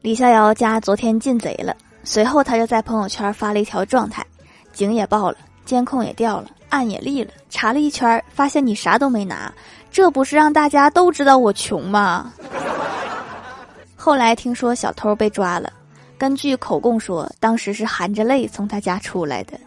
李逍遥家昨天进贼了，随后他就在朋友圈发了一条状态，警也报了，监控也掉了，案也立了，查了一圈发现你啥都没拿，这不是让大家都知道我穷吗？后来听说小偷被抓了，根据口供说当时是含着泪从他家出来的。